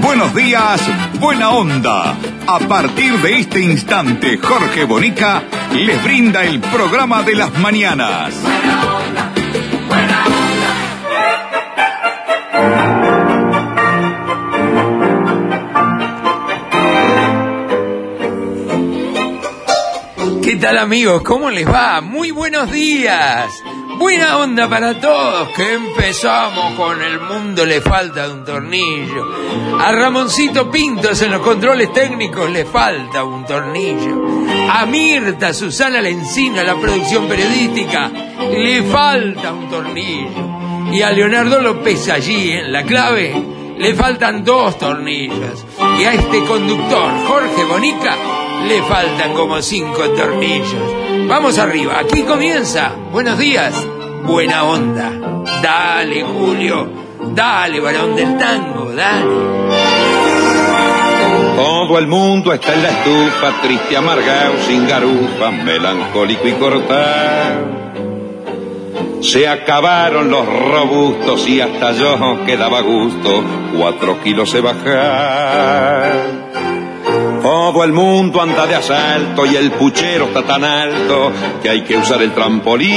Buenos días, Buena Onda. A partir de este instante, Jorge Bonica les brinda el programa de las mañanas. Buena onda, buena onda. ¿Qué tal amigos? ¿Cómo les va? Muy buenos días. Buena onda para todos, que empezamos con el mundo le falta un tornillo. A Ramoncito Pintos en los controles técnicos le falta un tornillo. A Mirta Susana Lencina, la producción periodística, le falta un tornillo. Y a Leonardo López allí en la clave le faltan dos tornillos. Y a este conductor, Jorge Bonica, le faltan como cinco tornillos. Vamos arriba, aquí comienza. Buenos días, buena onda. Dale, Julio. Dale, varón del tango, dale. Todo el mundo está en la estufa, triste, amargado, sin garufa, melancólico y cortado. Se acabaron los robustos y hasta yo quedaba gusto, cuatro kilos se bajar. Todo el mundo anda de asalto y el puchero está tan alto que hay que usar el trampolín.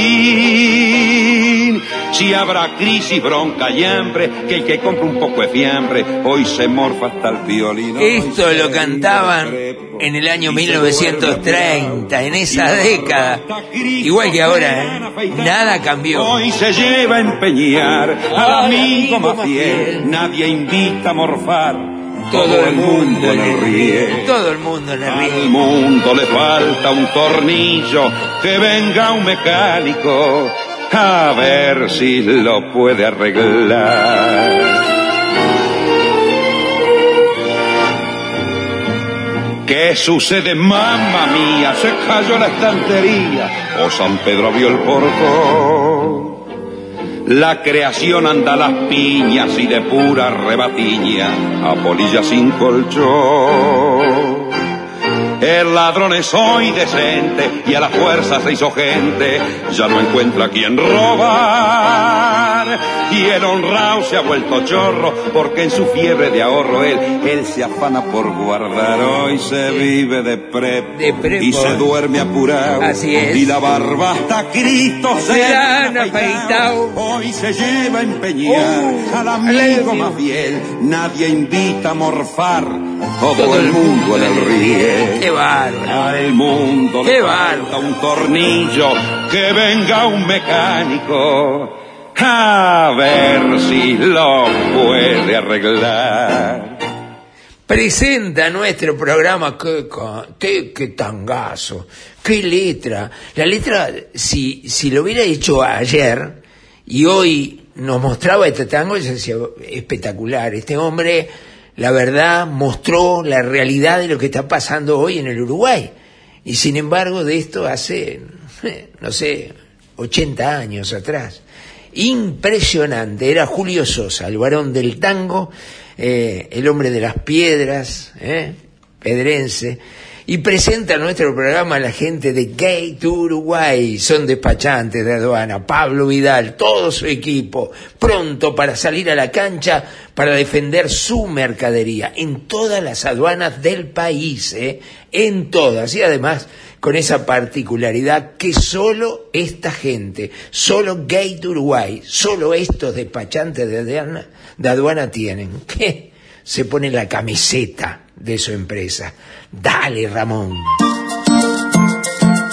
Si habrá crisis, bronca y hambre, que el que compra un poco de fiambre hoy se morfa hasta el violín. Esto lo cantaban en el año y se 1930, en esa década. Igual que ahora, ¿eh? Nada cambió. Hoy se lleva a empeñar al amigo más fiel, nadie invita a morfar. Todo el mundo le ríe. Todo el mundo le Al ríe. mundo le falta un tornillo, que venga un mecánico a ver si lo puede arreglar. ¿Qué sucede, mamma mía? Se cayó la estantería o San Pedro abrió el portón. La creación anda a las piñas y de pura rebatiña a polilla sin colchón. El ladrón es hoy decente y a la fuerza se hizo gente, ya no encuentra quien robar. Y el honrado se ha vuelto chorro porque en su fiebre de ahorro él, él se afana por guardar. Hoy se vive de prep, De prep, y se duerme apurado. Así es. Y la barba hasta Cristo se Se le han afeitado. Hoy se lleva a empeñar Uh, al amigo más fiel. Nadie invita a morfar. Todo, Todo el mundo en el ríe. Qué bárbaro. Al mundo Qué le bárbaro. falta un tornillo, que venga un mecánico a ver si lo puede arreglar. Presenta nuestro programa. Qué, qué, qué tangazo. Qué letra. La letra, si, si lo hubiera hecho ayer y hoy nos mostraba este tango, yo decía, espectacular. Este hombre, la verdad, mostró la realidad de lo que está pasando hoy en el Uruguay. Y sin embargo, de esto hace, no sé, 80 años atrás. Impresionante. Era Julio Sosa, el varón del tango, eh, el hombre de las piedras, eh, pedrense. Y presenta nuestro programa a la gente de Gate Uruguay. Son despachantes de aduana. Pablo Vidal, todo su equipo, pronto para salir a la cancha para defender su mercadería en todas las aduanas del país, ¿eh? en todas. Y además con esa particularidad que solo esta gente, solo Gate Uruguay, solo estos despachantes de aduana, de aduana tienen, que se pone la camiseta de su empresa. Dale, Ramón.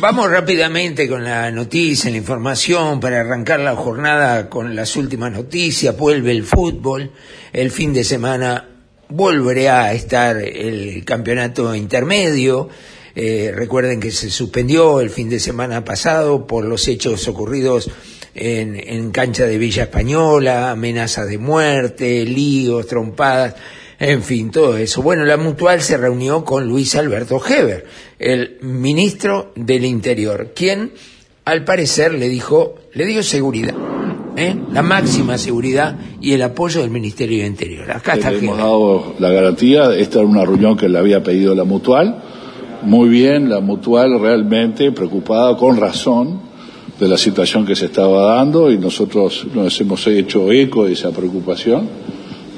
Vamos rápidamente con la noticia, la información, para arrancar la jornada con las últimas noticias. Vuelve el fútbol. El fin de semana volverá a estar el campeonato intermedio. Eh, recuerden que se suspendió el fin de semana pasado por los hechos ocurridos en, en cancha de Villa Española, amenazas de muerte, líos, trompadas. En fin, todo eso. Bueno, la Mutual se reunió con Luis Alberto Heber, el ministro del Interior, quien al parecer le dijo, le dio seguridad, ¿eh? la máxima seguridad y el apoyo del Ministerio del Interior. Acá está Le hemos dado la garantía, esta era una reunión que le había pedido la Mutual, muy bien, la Mutual realmente preocupada con razón de la situación que se estaba dando y nosotros nos hemos hecho eco de esa preocupación,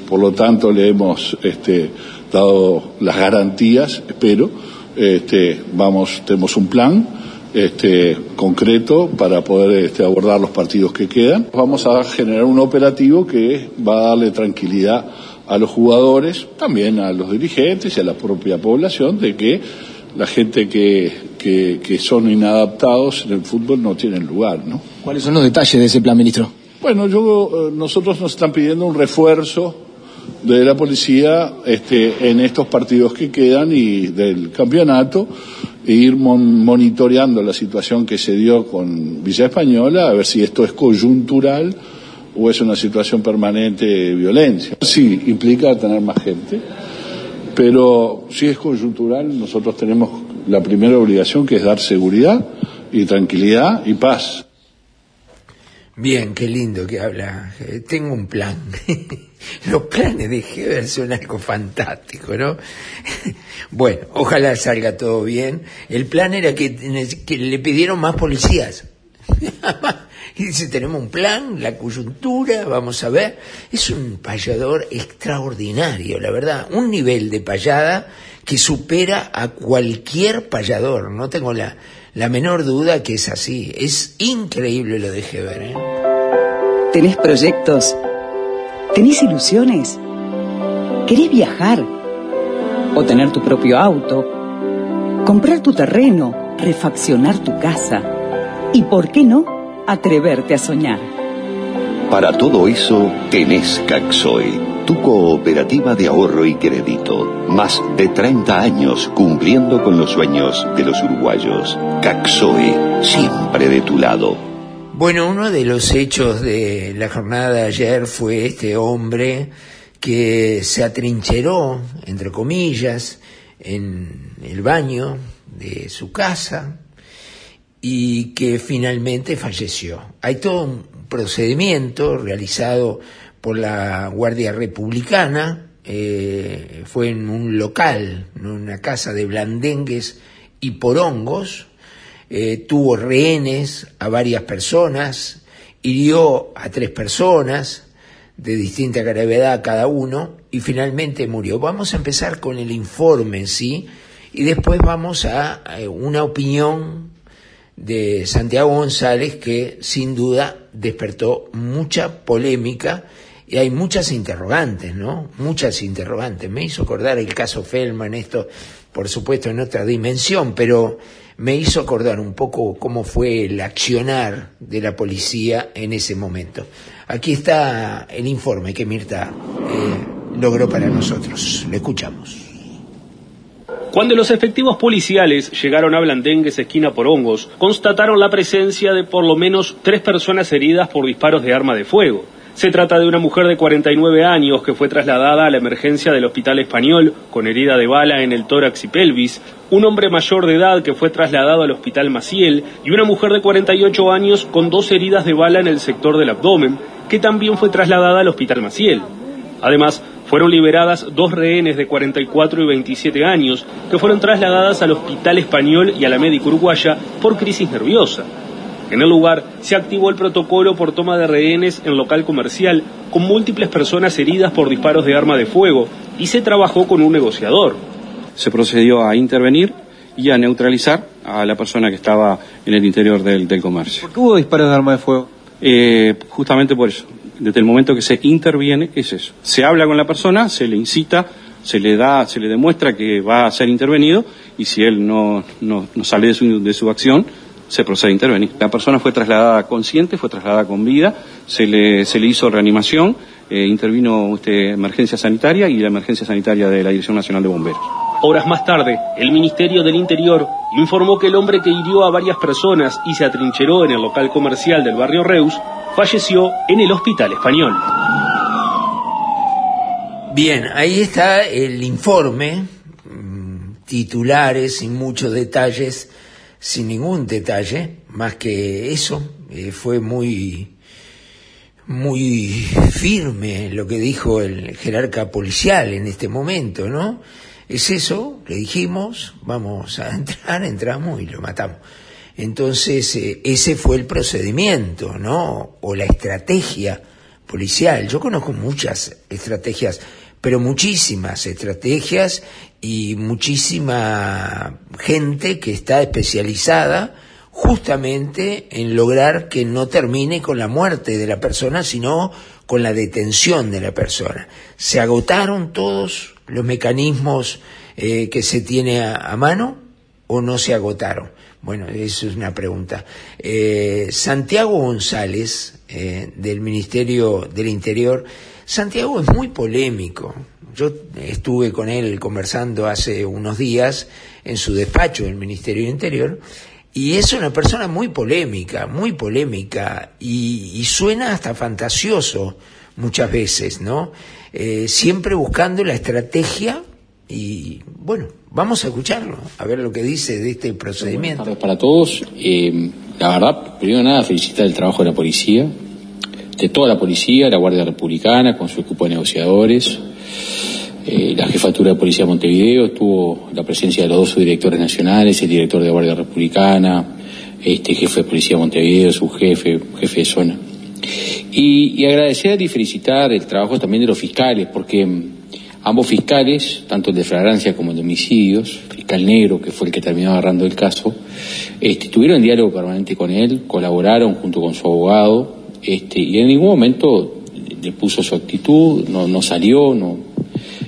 por lo tanto le hemos este, dado las garantías, espero, este, vamos, tenemos un plan este, concreto para poder este, abordar los partidos que quedan. Vamos a generar un operativo que va a darle tranquilidad a los jugadores, también a los dirigentes y a la propia población de que la gente que, que, que son inadaptados en el fútbol no tienen lugar, ¿no? ¿Cuáles son los detalles de ese plan, ministro? Bueno, yo, eh, nosotros nos están pidiendo un refuerzo de la policía este, en estos partidos que quedan y del campeonato e ir mon- monitoreando la situación que se dio con Villa Española, a ver si esto es coyuntural o es una situación permanente de violencia. Sí, implica tener más gente, pero si es coyuntural, nosotros tenemos la primera obligación que es dar seguridad y tranquilidad y paz. Bien, qué lindo que habla. Tengo un plan. Los planes de Heber son algo fantástico, ¿no? bueno, ojalá salga todo bien. El plan era que, le pidieron más policías. y dice, tenemos un plan, la coyuntura, vamos a ver. Es un payador extraordinario, la verdad. Un nivel de payada que supera a cualquier payador. No tengo la, la menor duda que es así. Es increíble lo de Heber, ¿eh? ¿Tenés proyectos? ¿Tenés ilusiones? ¿Querés viajar? ¿O tener tu propio auto? ¿Comprar tu terreno? ¿Refaccionar tu casa? ¿Y por qué no? Atreverte a soñar. Para todo eso tenés Caxoe, tu cooperativa de ahorro y crédito. Más de 30 años cumpliendo con los sueños de los uruguayos. Caxoe, siempre de tu lado. Bueno, uno de los hechos de la jornada de ayer fue este hombre que se atrincheró, entre comillas, en el baño de su casa y que finalmente falleció. Hay todo un procedimiento realizado por la Guardia Republicana, eh, fue en un local, en una casa de blandengues y porongos, eh, tuvo rehenes a varias personas, hirió a tres personas de distinta gravedad cada uno y finalmente murió. Vamos a empezar con el informe en sí y después vamos a, a una opinión de Santiago González que sin duda despertó mucha polémica y hay muchas interrogantes, ¿no? Muchas interrogantes. Me hizo acordar el caso Feldman, esto por supuesto en otra dimensión, pero me hizo acordar un poco cómo fue el accionar de la policía en ese momento. Aquí está el informe que Mirta eh, logró para nosotros. Lo escuchamos. Cuando los efectivos policiales llegaron a Blandengues, esquina por hongos, constataron la presencia de por lo menos tres personas heridas por disparos de arma de fuego. Se trata de una mujer de 49 años que fue trasladada a la emergencia del Hospital Español con herida de bala en el tórax y pelvis, un hombre mayor de edad que fue trasladado al Hospital Maciel y una mujer de 48 años con dos heridas de bala en el sector del abdomen que también fue trasladada al Hospital Maciel. Además, fueron liberadas dos rehenes de 44 y 27 años que fueron trasladadas al Hospital Español y a la médica uruguaya por crisis nerviosa. En el lugar se activó el protocolo por toma de rehenes en local comercial con múltiples personas heridas por disparos de arma de fuego y se trabajó con un negociador. Se procedió a intervenir y a neutralizar a la persona que estaba en el interior del, del comercio. ¿Por qué hubo disparos de arma de fuego? Eh, justamente por eso. Desde el momento que se interviene es eso. Se habla con la persona, se le incita, se le da, se le demuestra que va a ser intervenido y si él no, no, no sale de su, de su acción, se procede a intervenir. La persona fue trasladada consciente, fue trasladada con vida, se le, se le hizo reanimación, eh, intervino usted emergencia sanitaria y la emergencia sanitaria de la Dirección Nacional de Bomberos. Horas más tarde, el Ministerio del Interior informó que el hombre que hirió a varias personas y se atrincheró en el local comercial del barrio Reus falleció en el Hospital Español. Bien, ahí está el informe, mm, titulares sin muchos detalles, sin ningún detalle, más que eso, eh, fue muy muy firme lo que dijo el jerarca policial en este momento, ¿no? Es eso, le dijimos, vamos a entrar, entramos y lo matamos. Entonces, eh, ese fue el procedimiento, ¿no? O la estrategia policial. Yo conozco muchas estrategias, pero muchísimas estrategias y muchísima gente que está especializada justamente en lograr que no termine con la muerte de la persona, sino con la detención de la persona. Se agotaron todos los mecanismos eh, que se tiene a, a, mano o no se agotaron. Bueno, eso es una pregunta. Eh, Santiago González, eh, del Ministerio del Interior, Santiago es muy polémico. Yo estuve con él conversando hace unos días en su despacho del Ministerio del Interior y es una persona muy polémica, muy polémica, y, y suena hasta fantasioso muchas veces, ¿no? Eh, siempre buscando la estrategia y, bueno, vamos a escucharlo, a ver lo que dice de este procedimiento. Para todos. Eh, la verdad, primero nada, felicitar el trabajo de la policía, de toda la policía, la Guardia Republicana, con su equipo de negociadores, eh, la jefatura de policía de Montevideo, tuvo la presencia de los dos subdirectores nacionales, el director de Guardia Republicana, este jefe de policía de Montevideo, su jefe, jefe de zona. Y, agradecer y felicitar el trabajo también de los fiscales, porque ambos fiscales, tanto el de flagrancia como el de homicidios, fiscal negro, que fue el que terminó agarrando el caso, este, tuvieron diálogo permanente con él, colaboraron junto con su abogado, este, y en ningún momento le puso su actitud, no, no salió, no,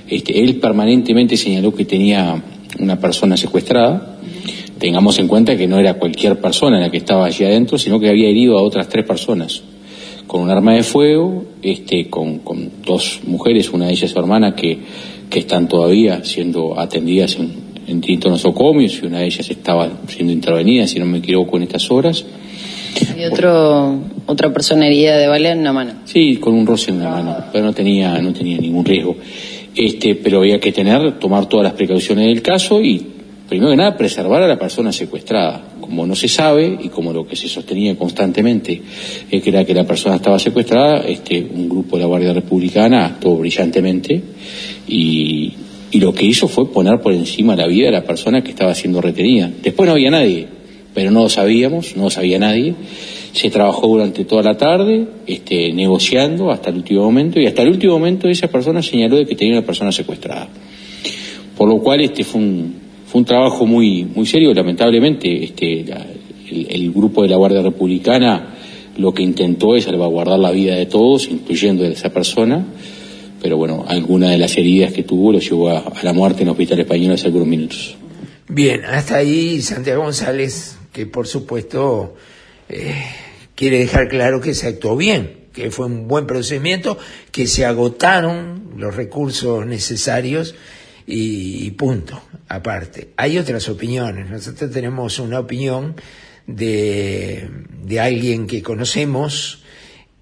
este, él permanentemente señaló que tenía una persona secuestrada. Tengamos en cuenta que no era cualquier persona la que estaba allí adentro, sino que había herido a otras tres personas con un arma de fuego, este, con, con dos mujeres, una de ellas su hermana, que, que están todavía siendo atendidas en, en distintos nosocomios y una de ellas estaba siendo intervenida, si no me equivoco, en estas horas. ¿Y otro, otra persona herida de bala en la mano? Sí, con un roce en la mano, pero no tenía, no tenía ningún riesgo. Este, pero había que tener, tomar todas las precauciones del caso y, primero que nada, preservar a la persona secuestrada. Como no se sabe y como lo que se sostenía constantemente es que era que la persona estaba secuestrada, este, un grupo de la Guardia Republicana actuó brillantemente y, y lo que hizo fue poner por encima la vida de la persona que estaba siendo retenida. Después no había nadie, pero no lo sabíamos, no lo sabía nadie. Se trabajó durante toda la tarde, este, negociando hasta el último momento, y hasta el último momento esa persona señaló de que tenía una persona secuestrada. Por lo cual este fue un, fue un trabajo muy, muy serio, lamentablemente, este, la, el, grupo de la Guardia Republicana lo que intentó es salvaguardar la vida de todos, incluyendo de esa persona, pero bueno, alguna de las heridas que tuvo lo llevó a, a la muerte en el Hospital Español hace algunos minutos. Bien, hasta ahí Santiago González, que por supuesto eh, quiere dejar claro que se actuó bien, que fue un buen procedimiento, que se agotaron los recursos necesarios y, punto, aparte. Hay otras opiniones, nosotros tenemos una opinión de, de alguien que conocemos,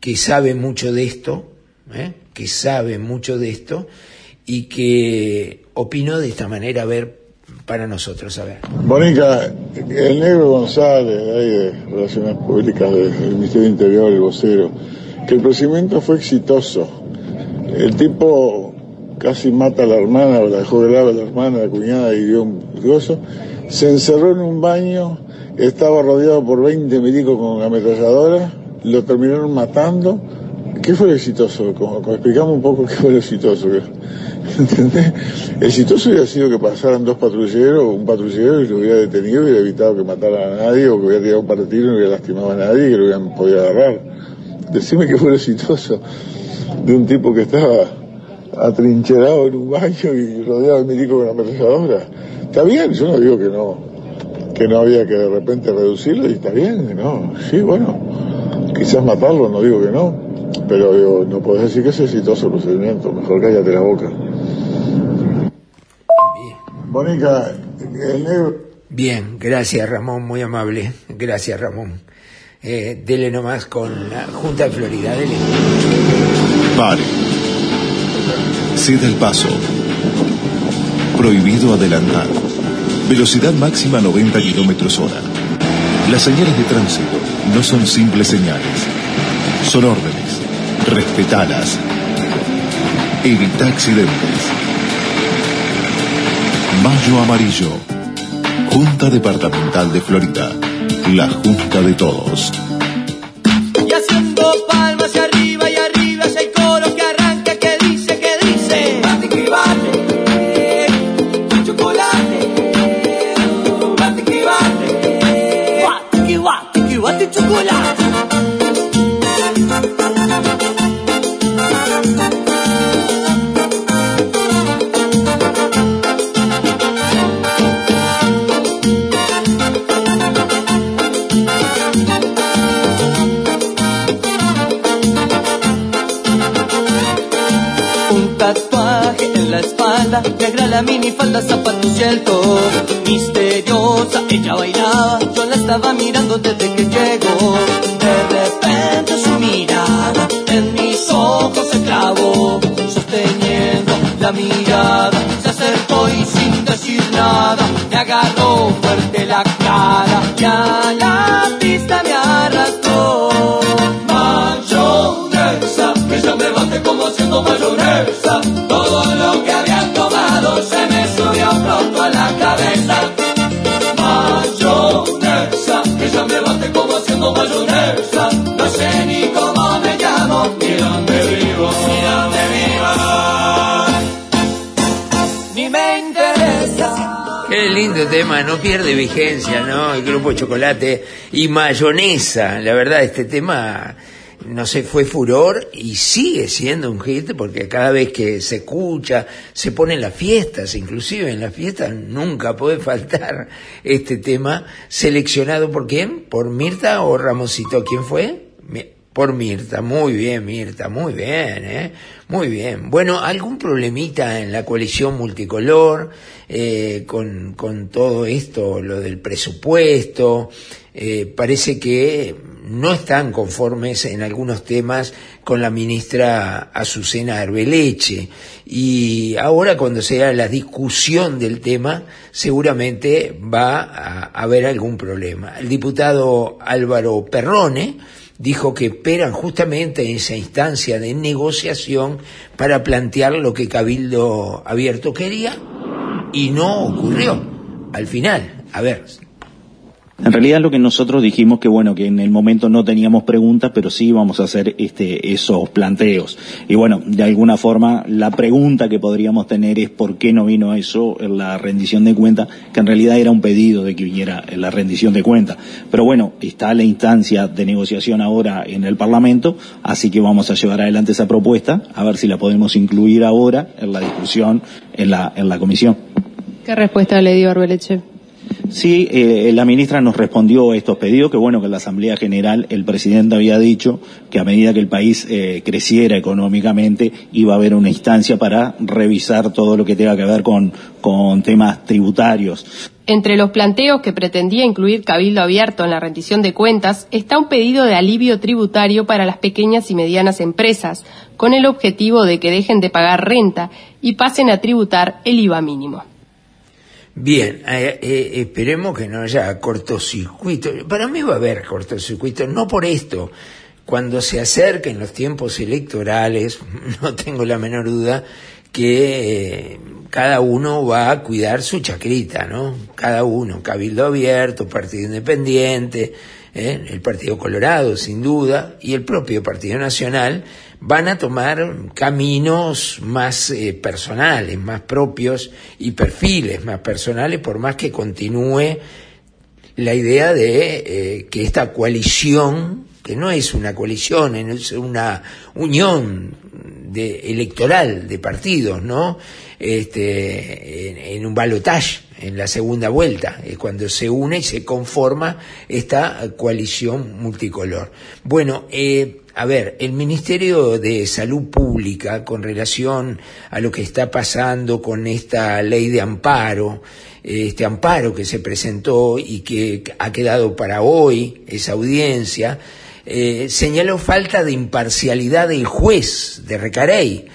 que sabe mucho de esto, ¿eh? que sabe mucho de esto y que opinó de esta manera, a ver, para nosotros, a ver. Bonica, el negro González, de, de Relaciones Públicas del Ministerio del Interior, el vocero, que el procedimiento fue exitoso. El tipo casi mata a la hermana, o la dejó grave a la hermana, la cuñada, y dio un gozo. Se encerró en un baño, estaba rodeado por 20 milicos con ametralladora, lo terminaron matando. ¿Qué fue lo exitoso? Explicamos un poco qué fue lo exitoso. ¿Entendés? Exitoso hubiera sido que pasaran dos patrulleros, un patrullero y lo hubiera detenido y hubiera evitado que matara a nadie o que hubiera tirado un par de tiros y no hubiera lastimado a nadie y que lo hubieran podido agarrar. Decime qué fue exitoso de un tipo que estaba atrincherado en un baño y rodeado de milico con una ametralladora. Está bien, yo no digo que no, que no había que de repente reducirlo y está bien, ¿no? Sí, bueno, quizás matarlo, no digo que no, pero digo, no podés decir que es exitoso el procedimiento, mejor cállate la boca. Bonica, el negro... Bien, gracias Ramón, muy amable. Gracias Ramón. Eh, dele nomás con la Junta de Florida, dele. Pare. Ceda el paso. Prohibido adelantar. Velocidad máxima 90 kilómetros hora. Las señales de tránsito no son simples señales. Son órdenes. Respetalas. Evita accidentes. Mayo Amarillo. Junta Departamental de Florida. La Junta de Todos. Y haciendo palmas arriba negra la minifalda, zapatos y el. Misteriosa, ella bailaba, yo la estaba mirando desde Ni me interesa. Qué lindo tema, no pierde vigencia, ¿no? El grupo Chocolate y Mayonesa. La verdad, este tema, no sé, fue furor y sigue siendo un hit porque cada vez que se escucha, se pone en las fiestas, inclusive en las fiestas nunca puede faltar este tema seleccionado por quién? ¿Por Mirta o Ramosito? ¿Quién fue? Por Mirta, muy bien Mirta, muy bien, ¿eh? Muy bien. Bueno, ¿algún problemita en la coalición multicolor eh, con, con todo esto, lo del presupuesto? Eh, parece que no están conformes en algunos temas con la ministra Azucena Arbeleche. Y ahora cuando sea la discusión del tema, seguramente va a haber algún problema. El diputado Álvaro Perrone, dijo que esperan justamente esa instancia de negociación para plantear lo que Cabildo Abierto quería y no ocurrió al final. A ver, En realidad lo que nosotros dijimos que bueno, que en el momento no teníamos preguntas, pero sí íbamos a hacer este, esos planteos. Y bueno, de alguna forma la pregunta que podríamos tener es por qué no vino eso en la rendición de cuentas, que en realidad era un pedido de que viniera en la rendición de cuentas. Pero bueno, está la instancia de negociación ahora en el Parlamento, así que vamos a llevar adelante esa propuesta, a ver si la podemos incluir ahora en la discusión en la, en la comisión. ¿Qué respuesta le dio Arbeleche? Sí, eh, la ministra nos respondió estos pedidos, que bueno, que en la Asamblea General el presidente había dicho que a medida que el país eh, creciera económicamente iba a haber una instancia para revisar todo lo que tenga que ver con, con temas tributarios. Entre los planteos que pretendía incluir Cabildo Abierto en la rendición de cuentas está un pedido de alivio tributario para las pequeñas y medianas empresas, con el objetivo de que dejen de pagar renta y pasen a tributar el IVA mínimo. Bien, eh, eh, esperemos que no haya cortocircuito. Para mí va a haber cortocircuito, no por esto. Cuando se acerquen los tiempos electorales, no tengo la menor duda que eh, cada uno va a cuidar su chacrita, ¿no? Cada uno, Cabildo Abierto, Partido Independiente, ¿eh? el Partido Colorado, sin duda, y el propio Partido Nacional, van a tomar caminos más eh, personales, más propios y perfiles más personales, por más que continúe la idea de eh, que esta coalición, que no es una coalición, es una unión de electoral de partidos, ¿no? Este, en, en un balotaje en la segunda vuelta, es cuando se une y se conforma esta coalición multicolor. Bueno, eh, a ver, el Ministerio de Salud Pública, con relación a lo que está pasando con esta ley de amparo, este amparo que se presentó y que ha quedado para hoy, esa audiencia, eh, señaló falta de imparcialidad del juez de Recarey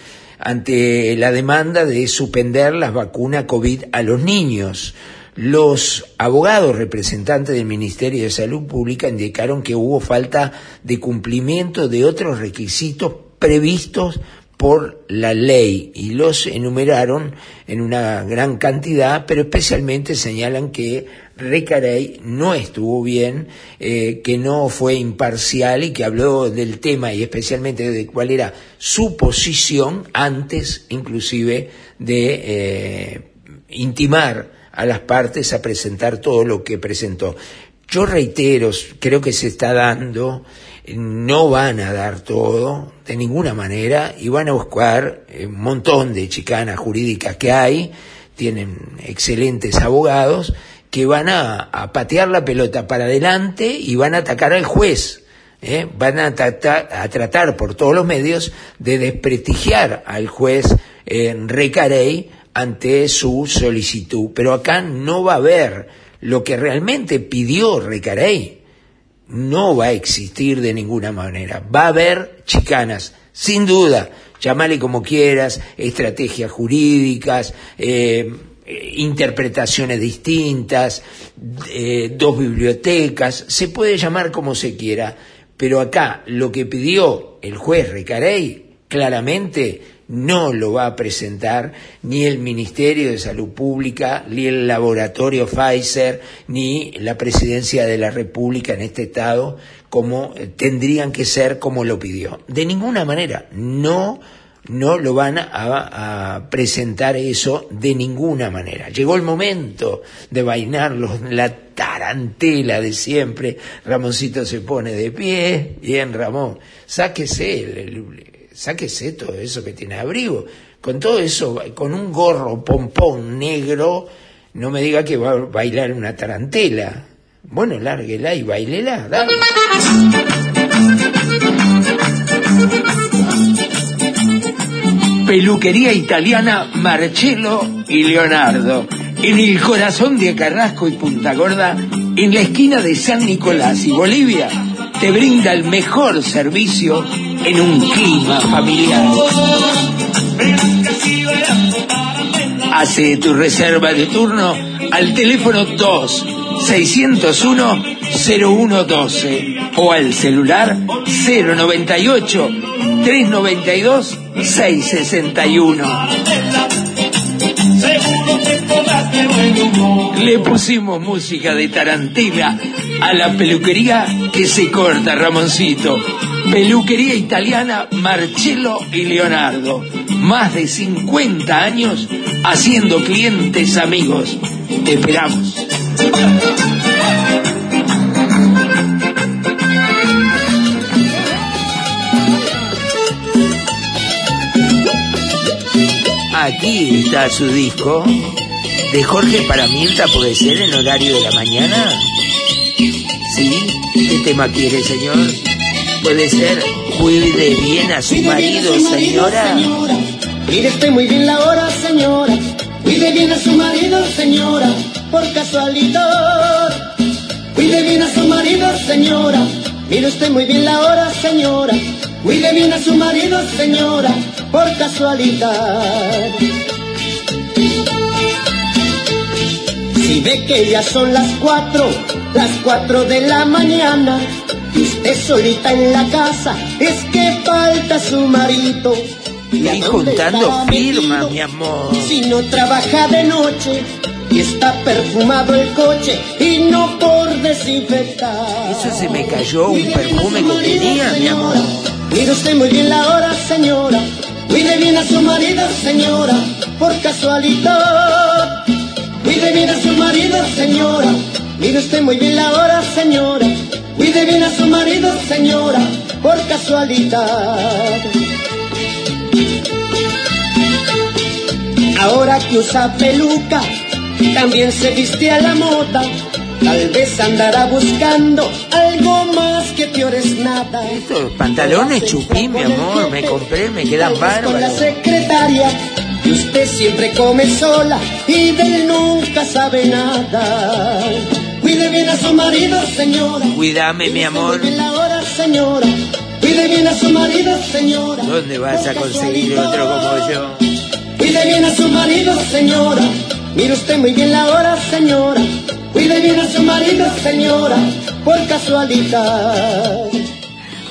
ante la demanda de suspender las vacunas COVID a los niños. Los abogados representantes del Ministerio de Salud Pública indicaron que hubo falta de cumplimiento de otros requisitos previstos por la ley y los enumeraron en una gran cantidad, pero especialmente señalan que Recarey no estuvo bien, eh, que no fue imparcial y que habló del tema y especialmente de cuál era su posición antes inclusive de eh, intimar a las partes a presentar todo lo que presentó. Yo reitero, creo que se está dando, no van a dar todo de ninguna manera y van a buscar eh, un montón de chicanas jurídicas que hay, tienen excelentes abogados, que van a, patear la pelota para adelante y van a atacar al juez. ¿eh? Van a, a tratar por todos los medios de desprestigiar al juez eh, Recarey ante su solicitud. Pero acá no va a haber lo que realmente pidió Recarey. No va a existir de ninguna manera. Va a haber chicanas, sin duda. Llámale como quieras, estrategias jurídicas, eh, eh, interpretaciones distintas, eh, dos bibliotecas, se puede llamar como se quiera, pero acá lo que pidió el juez Recarey claramente no lo va a presentar ni el Ministerio de Salud Pública, ni el laboratorio Pfizer, ni la Presidencia de la República en este Estado, como eh, tendrían que ser como lo pidió. De ninguna manera, no no lo van a, presentar eso de ninguna manera. Llegó el momento de bailarlos, la tarantela de siempre. Ramoncito se pone de pie. Bien, Ramón, sáquese, sáquese todo eso que tiene abrigo. Con todo eso, con un gorro pompón negro, no me diga que va a bailar una tarantela. Bueno, lárguela y bailela, dale. Peluquería italiana Marcello y Leonardo, en el corazón de Carrasco y Punta Gorda, en la esquina de San Nicolás y Bolivia, te brinda el mejor servicio en un clima familiar. Hace tu reserva de turno al teléfono 2 601 0112 o al celular 098 392 661. Le pusimos música de tarantela a la peluquería que se corta, Ramoncito. Peluquería italiana Marcello y Leonardo. Más de 50 años haciendo clientes amigos. Te esperamos. Aquí está su disco. De Jorge para Mirta puede ser en horario de la mañana. ¿Sí? ¿Qué tema quiere, señor? Puede ser cuide bien a su marido, señora. Mire usted muy bien la hora, señora. Cuide bien a su marido, señora. Por casualidad. Cuide bien a su marido, señora. Mire usted muy bien la hora, señora. Cuide bien a su marido, señora por casualidad. Si ve que ya son las cuatro, las cuatro de la mañana, y usted solita en la casa, es que falta su marido. Y juntando firma, mi amor. Si no trabaja de noche y está perfumado el coche y no por desinfectar. Eso se me cayó un perfume que tenía, mi amor. Mire usted muy bien la hora, señora. Cuide bien a su marido, señora, por casualidad. Cuide bien a su marido, señora. Mire usted muy bien la hora, señora. Cuide bien a su marido, señora, por casualidad. Ahora que usa peluca, también se viste a la moda. Tal vez andará buscando al nada. Estos pantalones chupí, mi amor, me compré, me quedan Con la bárbaros. secretaria, y usted siempre come sola y de él nunca sabe nada. Cuide bien a su marido, señora. Cuídame, mi amor. Bien la hora, señora. Cuide bien a su marido, señora. ¿Dónde vas a conseguir otro como yo? Cuide bien a su marido, señora. Mire usted muy bien la hora, señora. Cuide bien a su marido, señora. Por casualidad.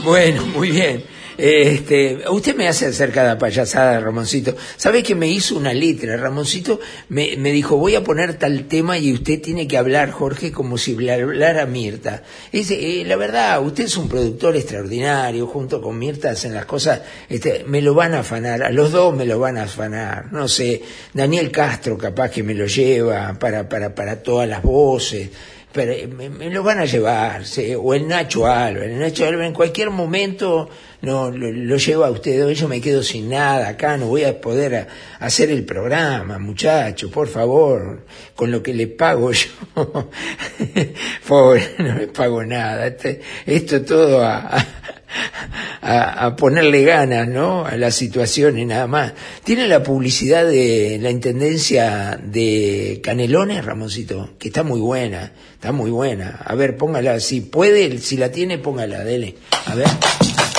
Bueno, muy bien. Este, usted me hace hacer cada payasada, Ramoncito. ¿Sabe que me hizo una letra? Ramoncito me, me dijo, voy a poner tal tema y usted tiene que hablar, Jorge, como si hablara Mirta. Dice, eh, la verdad, usted es un productor extraordinario, junto con Mirta hacen las cosas, este, me lo van a afanar, a los dos me lo van a afanar. No sé, Daniel Castro capaz que me lo lleva para, para, para todas las voces pero eh, me, me lo van a llevar, sí, o el Nacho Álvarez, el Nacho Álvarez en cualquier momento no lo, lleva a usted, yo me quedo sin nada acá, no voy a poder hacer el programa, muchacho, por favor, con lo que le pago yo, pobre, no le pago nada, este- esto todo a- a, ponerle ganas, ¿no? A la situación nada más. Tiene la publicidad de la intendencia de Canelones, Ramoncito, que está muy buena, está muy buena. A ver, póngala, si puede, si la tiene, póngala, dele. A ver.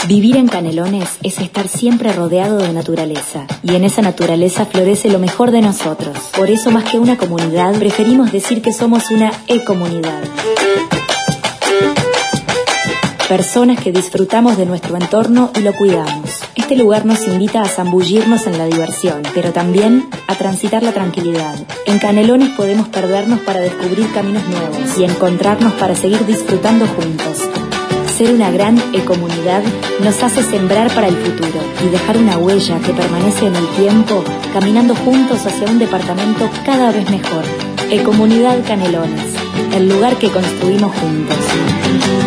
Vivir en Canelones es estar siempre rodeado de naturaleza, y en esa naturaleza florece lo mejor de nosotros. Por eso, más que una comunidad, preferimos decir que somos una e-comunidad. Personas que disfrutamos de nuestro entorno y lo cuidamos. Este lugar nos invita a zambullirnos en la diversión, pero también a transitar la tranquilidad. En Canelones podemos perdernos para descubrir caminos nuevos y encontrarnos para seguir disfrutando juntos. Ser una gran ecomunidad nos hace sembrar para el futuro y dejar una huella que permanece en el tiempo, caminando juntos hacia un departamento cada vez mejor. Ecomunidad Canelones, el lugar que construimos juntos.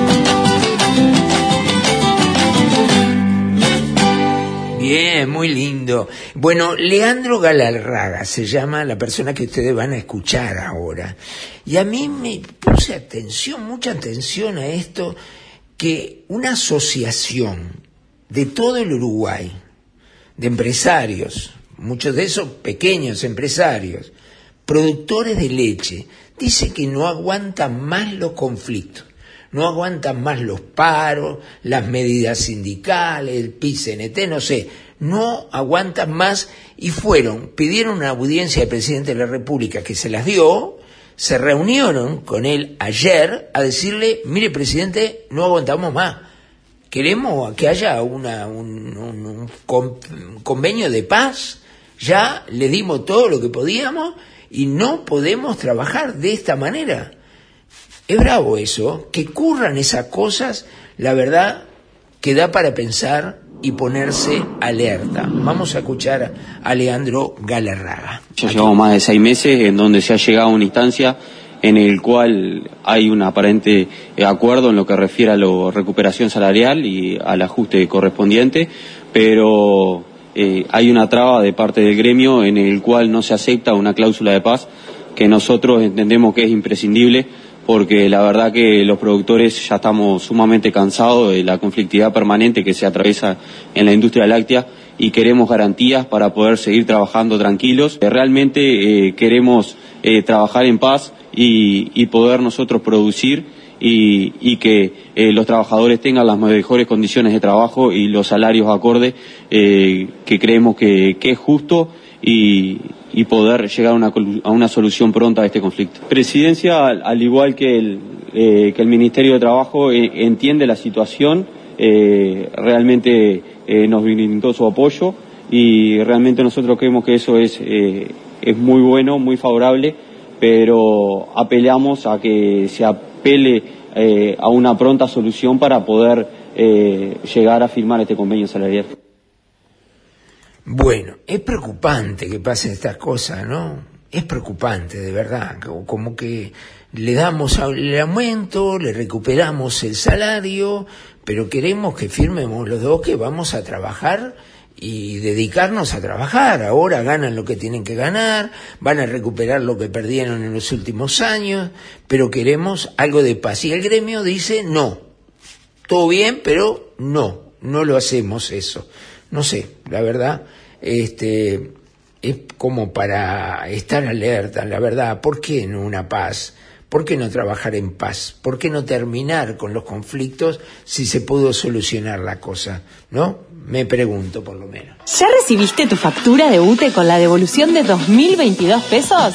Bien, muy lindo. Bueno, Leandro Galarraga se llama la persona que ustedes van a escuchar ahora. Y a mí me puse atención, mucha atención a esto, que una asociación de todo el Uruguay, de empresarios, muchos de esos pequeños empresarios, productores de leche, dice que no aguantan más los conflictos, no aguantan más los paros, las medidas sindicales, el PICNT, no sé, no aguantan más y fueron, pidieron una audiencia al presidente de la República que se las dio, se reunieron con él ayer a decirle, mire presidente, no aguantamos más, queremos que haya una, un, un- un con- convenio de paz, ya le dimos todo lo que podíamos y no podemos trabajar de esta manera. Es bravo eso, que ocurran esas cosas, la verdad que da para pensar y ponerse alerta. Vamos a escuchar a Leandro Galarraga. Ya llevamos más de seis meses en donde se ha llegado a una instancia en el cual hay un aparente acuerdo en lo que refiere a la recuperación salarial y al ajuste correspondiente, pero eh, hay una traba de parte del gremio en el cual no se acepta una cláusula de paz que nosotros entendemos que es imprescindible porque la verdad que los productores ya estamos sumamente cansados de la conflictividad permanente que se atraviesa en la industria láctea y queremos garantías para poder seguir trabajando tranquilos. Eh, Realmente eh, queremos eh, trabajar en paz y, y poder nosotros producir y, que eh, los trabajadores tengan las mejores condiciones de trabajo y los salarios acordes eh, que creemos que, que es justo y, y poder llegar a una, a una solución pronta a este conflicto. Presidencia, al, al igual que el, eh, que el Ministerio de Trabajo, eh, entiende la situación, eh, realmente nos brindó su apoyo y realmente nosotros creemos que eso es, es muy bueno, muy favorable, pero apelamos a que se apele a una pronta solución para poder llegar a firmar este convenio salarial. Bueno, es preocupante que pasen estas cosas, ¿no? Es preocupante, de verdad. Como- que le damos el aumento, le recuperamos el salario, pero queremos que firmemos los dos que vamos a trabajar y dedicarnos a trabajar. Ahora ganan lo que tienen que ganar, van a recuperar lo que perdieron en los últimos años, pero queremos algo de paz. Y el gremio dice no, todo bien, pero no, no lo hacemos eso. No sé, la verdad, este, es como para estar alerta, la verdad, ¿por qué no una paz? ¿Por qué no trabajar en paz? ¿Por qué no terminar con los conflictos si se pudo solucionar la cosa? ¿No? Me pregunto por lo menos. ¿Ya recibiste tu factura de UTE con la devolución de 2.022 pesos?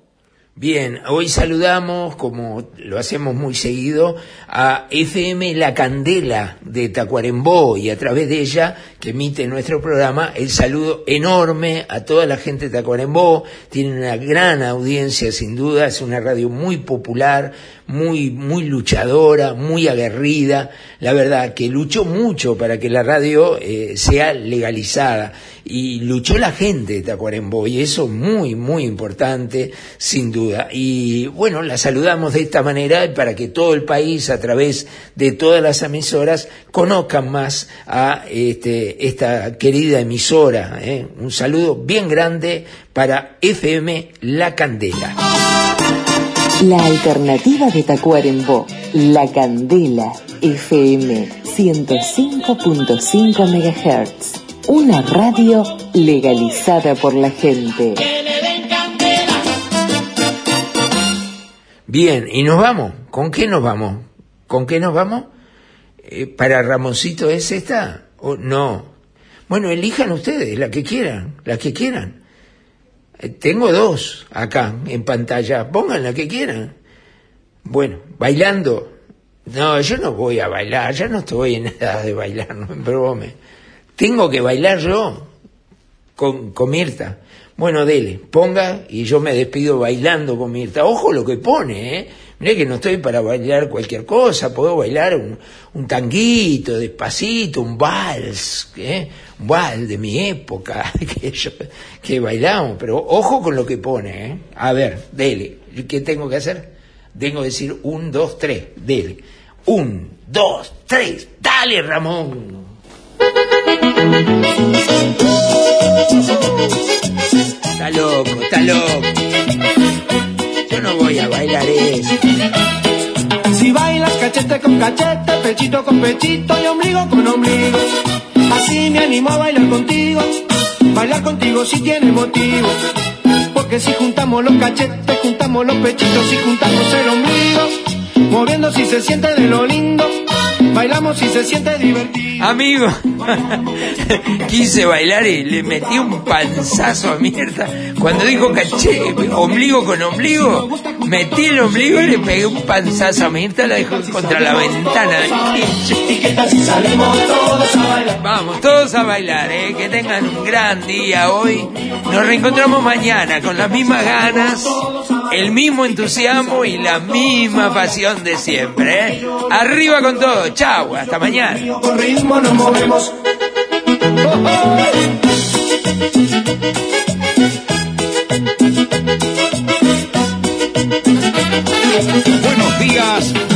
Bien, hoy saludamos, como lo hacemos muy seguido, a FM La Candela de Tacuarembó y a través de ella, que emite nuestro programa, el saludo enorme a toda la gente de Tacuarembó. Tiene una gran audiencia, sin duda, es una radio muy popular, muy, muy luchadora, muy aguerrida. La verdad que luchó mucho para que la radio eh, sea legalizada y luchó la gente de Tacuarembó y eso muy, muy importante, sin duda. Y bueno, la saludamos de esta manera para que todo el país, a través de todas las emisoras, conozcan más a este, esta querida emisora. ¿eh? Un saludo bien grande para FM La Candela. La alternativa de Tacuarembó, La Candela, FM 105.5 MHz. Una radio legalizada por la gente. Bien, ¿y nos vamos? ¿Con qué nos vamos? ¿Con qué nos vamos? Eh, ¿Para Ramoncito es esta? ¿O no? Bueno, elijan ustedes, la que quieran, la que quieran. Eh, tengo dos acá en pantalla, pongan la que quieran. Bueno, bailando. No, yo no voy a bailar, ya no estoy en edad de bailar, no me brome. Tengo que bailar yo con, con Mirta. Bueno, dele, ponga y yo me despido bailando con Mirta. Ojo lo que pone, ¿eh? Mirá que no estoy para bailar cualquier cosa, puedo bailar un, tanguito, despacito, un vals, ¿eh? un vals de mi época, que, yo, que bailamos, pero ojo con lo que pone, ¿eh? A ver, dele, ¿qué tengo que hacer? Tengo que decir un, dos, tres, dele. Un, dos, tres, dale Ramón. Está loco, está loco. Yo no voy a bailar eso. Si bailas cachete con cachete, pechito con pechito y ombligo con ombligo. Así me animo a bailar contigo. Bailar contigo si tiene motivo. Porque si juntamos los cachetes, juntamos los pechitos y juntamos el ombligo. Moviendo si se siente de lo lindo. Bailamos si se siente divertido. Amigo, quise bailar y le metí un panzazo a mierda. Cuando dijo caché, ombligo con ombligo, metí el ombligo y le pegué un panzazo a Mirta, la dejó contra la ventana. Vamos, todos a bailar, ¿eh? que tengan un gran día hoy. Nos reencontramos mañana con las mismas ganas, el mismo entusiasmo y la misma pasión de siempre. ¿eh? Arriba con todo, chau, hasta mañana.